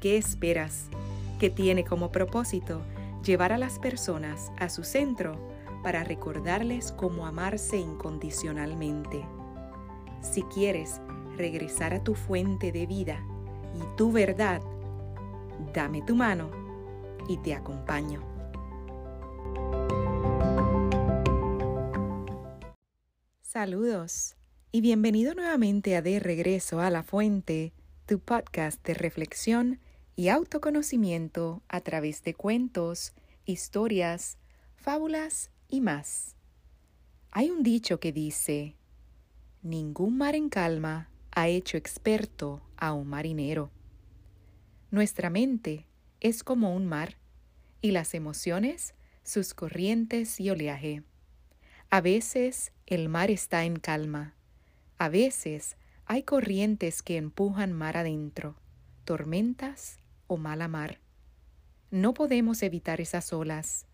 ¿Qué esperas? que tiene como propósito llevar a las personas a su centro para recordarles cómo amarse incondicionalmente. Si quieres regresar a tu fuente de vida y tu verdad, dame tu mano y te acompaño. Saludos y bienvenido nuevamente a De Regreso a la Fuente, tu podcast de reflexión y autoconocimiento a través de cuentos, historias, fábulas y más. Hay un dicho que dice, ningún mar en calma ha hecho experto a un marinero. Nuestra mente es como un mar y las emociones sus corrientes y oleaje. A veces el mar está en calma, a veces hay corrientes que empujan mar adentro, tormentas o mala mar. No podemos evitar esas olas,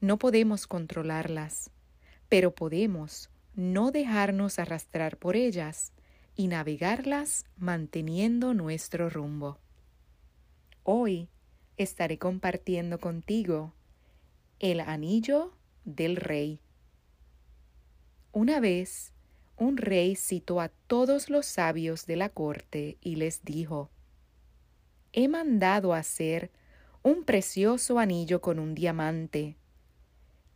no podemos controlarlas, pero podemos no dejarnos arrastrar por ellas y navegarlas manteniendo nuestro rumbo. Hoy estaré compartiendo contigo el anillo del rey. Una vez, un rey citó a todos los sabios de la corte y les dijo, he mandado hacer un precioso anillo con un diamante.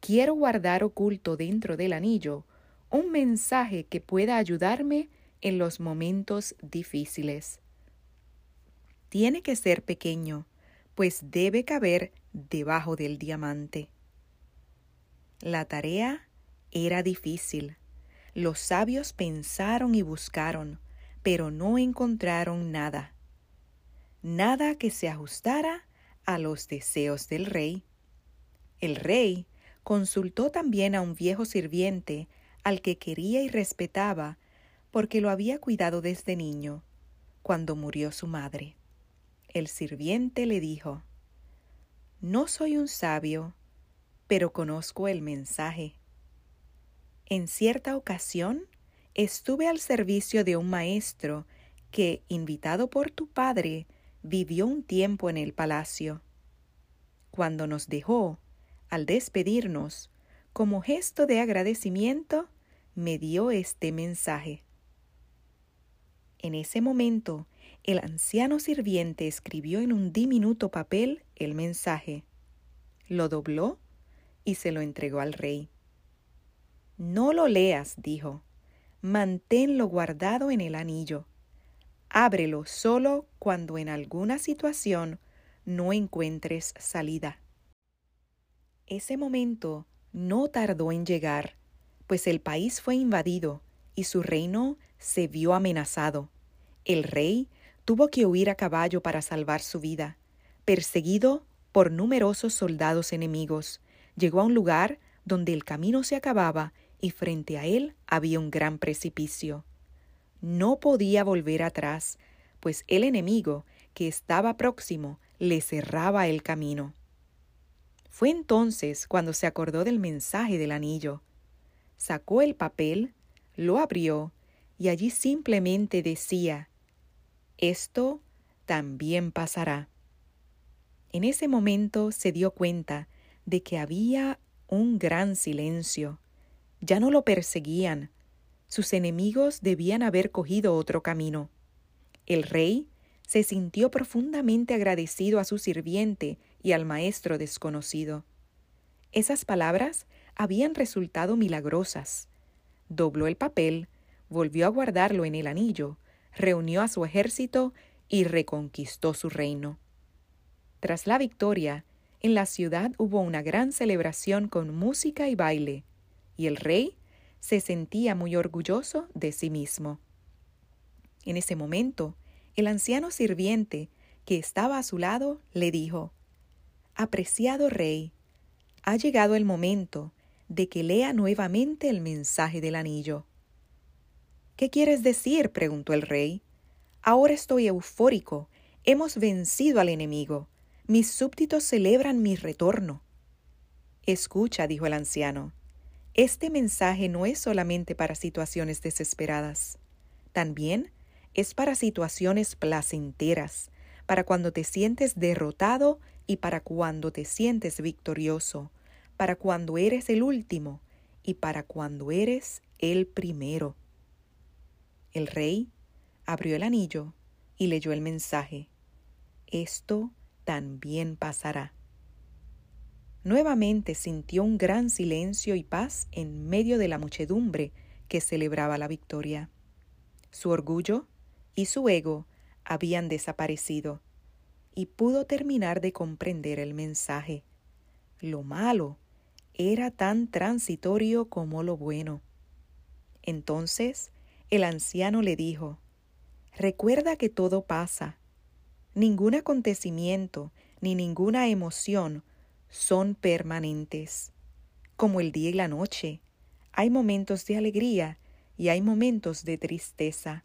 Quiero guardar oculto dentro del anillo un mensaje que pueda ayudarme en los momentos difíciles. Tiene que ser pequeño, pues debe caber debajo del diamante. La tarea era difícil. Los sabios pensaron y buscaron, pero no encontraron nada nada que se ajustara a los deseos del rey. El rey consultó también a un viejo sirviente al que quería y respetaba porque lo había cuidado desde niño, cuando murió su madre. El sirviente le dijo, No soy un sabio, pero conozco el mensaje. En cierta ocasión estuve al servicio de un maestro que, invitado por tu padre, vivió un tiempo en el palacio. Cuando nos dejó, al despedirnos, como gesto de agradecimiento, me dio este mensaje. En ese momento, el anciano sirviente escribió en un diminuto papel el mensaje, lo dobló y se lo entregó al rey. No lo leas, dijo, manténlo guardado en el anillo Ábrelo solo cuando en alguna situación no encuentres salida. Ese momento no tardó en llegar, pues el país fue invadido y su reino se vio amenazado. El rey tuvo que huir a caballo para salvar su vida. Perseguido por numerosos soldados enemigos, llegó a un lugar donde el camino se acababa y frente a él había un gran precipicio no podía volver atrás, pues el enemigo, que estaba próximo, le cerraba el camino. Fue entonces cuando se acordó del mensaje del anillo. Sacó el papel, lo abrió, y allí simplemente decía, Esto también pasará. En ese momento se dio cuenta de que había un gran silencio. Ya no lo perseguían, sus enemigos debían haber cogido otro camino. El rey se sintió profundamente agradecido a su sirviente y al maestro desconocido. Esas palabras habían resultado milagrosas. Dobló el papel, volvió a guardarlo en el anillo, reunió a su ejército y reconquistó su reino. Tras la victoria, en la ciudad hubo una gran celebración con música y baile, y el rey se sentía muy orgulloso de sí mismo. En ese momento, el anciano sirviente que estaba a su lado le dijo, Apreciado rey, ha llegado el momento de que lea nuevamente el mensaje del anillo. ¿Qué quieres decir? preguntó el rey. Ahora estoy eufórico. Hemos vencido al enemigo. Mis súbditos celebran mi retorno. Escucha, dijo el anciano. Este mensaje no es solamente para situaciones desesperadas. También es para situaciones placenteras, para cuando te sientes derrotado y para cuando te sientes victorioso, para cuando eres el último y para cuando eres el primero. El rey abrió el anillo y leyó el mensaje. Esto también pasará. Nuevamente sintió un gran silencio y paz en medio de la muchedumbre que celebraba la victoria. Su orgullo y su ego habían desaparecido y pudo terminar de comprender el mensaje. Lo malo era tan transitorio como lo bueno. Entonces el anciano le dijo, Recuerda que todo pasa. Ningún acontecimiento ni ninguna emoción son permanentes. Como el día y la noche, hay momentos de alegría y hay momentos de tristeza.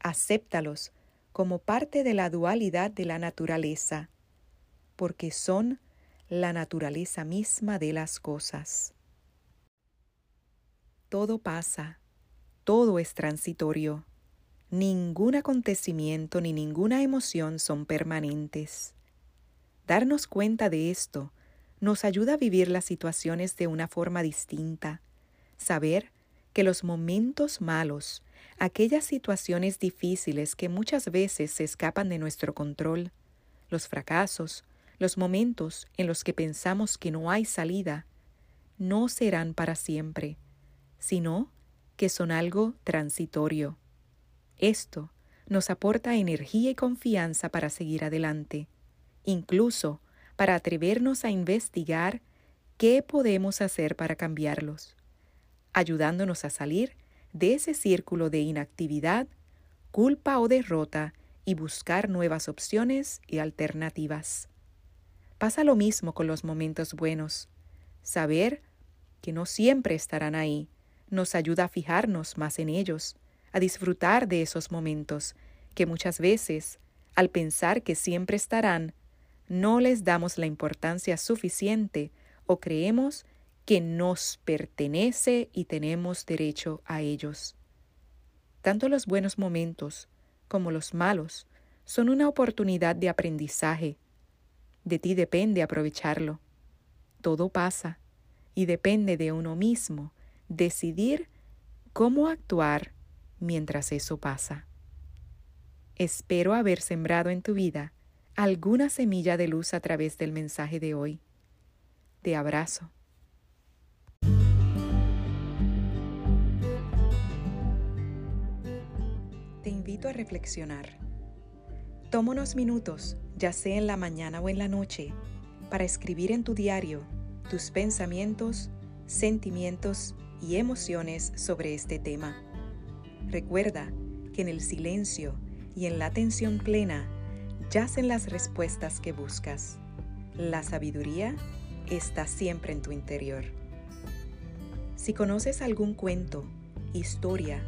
Acéptalos como parte de la dualidad de la naturaleza, porque son la naturaleza misma de las cosas. Todo pasa todo es transitorio. Ningún acontecimiento ni ninguna emoción son permanentes. Darnos cuenta de esto nos ayuda a vivir las situaciones de una forma distinta. Saber que los momentos malos, aquellas situaciones difíciles que muchas veces se escapan de nuestro control, los fracasos, los momentos en los que pensamos que no hay salida, no serán para siempre, sino que son algo transitorio. Esto nos aporta energía y confianza para seguir adelante, incluso para atrevernos a investigar qué podemos hacer para cambiarlos, ayudándonos a salir de ese círculo de inactividad, culpa o derrota y buscar nuevas opciones y alternativas. Pasa lo mismo con los momentos buenos, saber que no siempre estarán ahí, nos ayuda a fijarnos más en ellos, a disfrutar de esos momentos que muchas veces, al pensar que siempre estarán, no les damos la importancia suficiente o creemos que nos pertenece y tenemos derecho a ellos. Tanto los buenos momentos como los malos son una oportunidad de aprendizaje. De ti depende aprovecharlo. Todo pasa y depende de uno mismo decidir cómo actuar mientras eso pasa. Espero haber sembrado en tu vida alguna semilla de luz a través del mensaje de hoy. Te abrazo. Te invito a reflexionar. Toma unos minutos, ya sea en la mañana o en la noche, para escribir en tu diario tus pensamientos, sentimientos y emociones sobre este tema. Recuerda que en el silencio y en la atención plena yacen las respuestas que buscas. La sabiduría está siempre en tu interior. Si conoces algún cuento, historia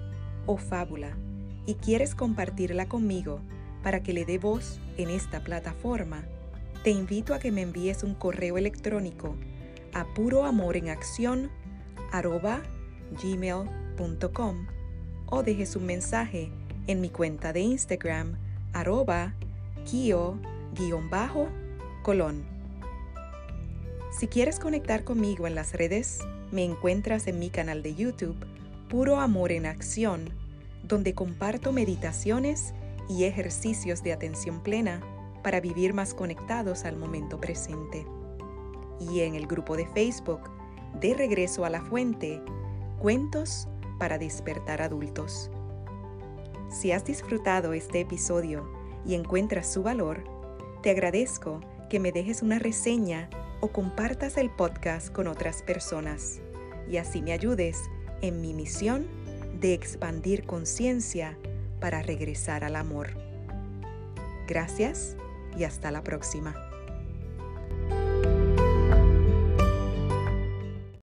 o fábula y quieres compartirla conmigo para que le dé voz en esta plataforma, te invito a que me envíes un correo electrónico a puroamorenacción arroba gmail.com o dejes un mensaje en mi cuenta de Instagram arroba kio-colón. Si quieres conectar conmigo en las redes, me encuentras en mi canal de YouTube Puro Amor en Acción, donde comparto meditaciones y ejercicios de atención plena para vivir más conectados al momento presente. Y en el grupo de Facebook, De Regreso a la Fuente, Cuentos para despertar adultos. Si has disfrutado este episodio y encuentras su valor, te agradezco que me dejes una reseña o compartas el podcast con otras personas y así me ayudes en mi misión de expandir conciencia para regresar al amor. Gracias y hasta la próxima.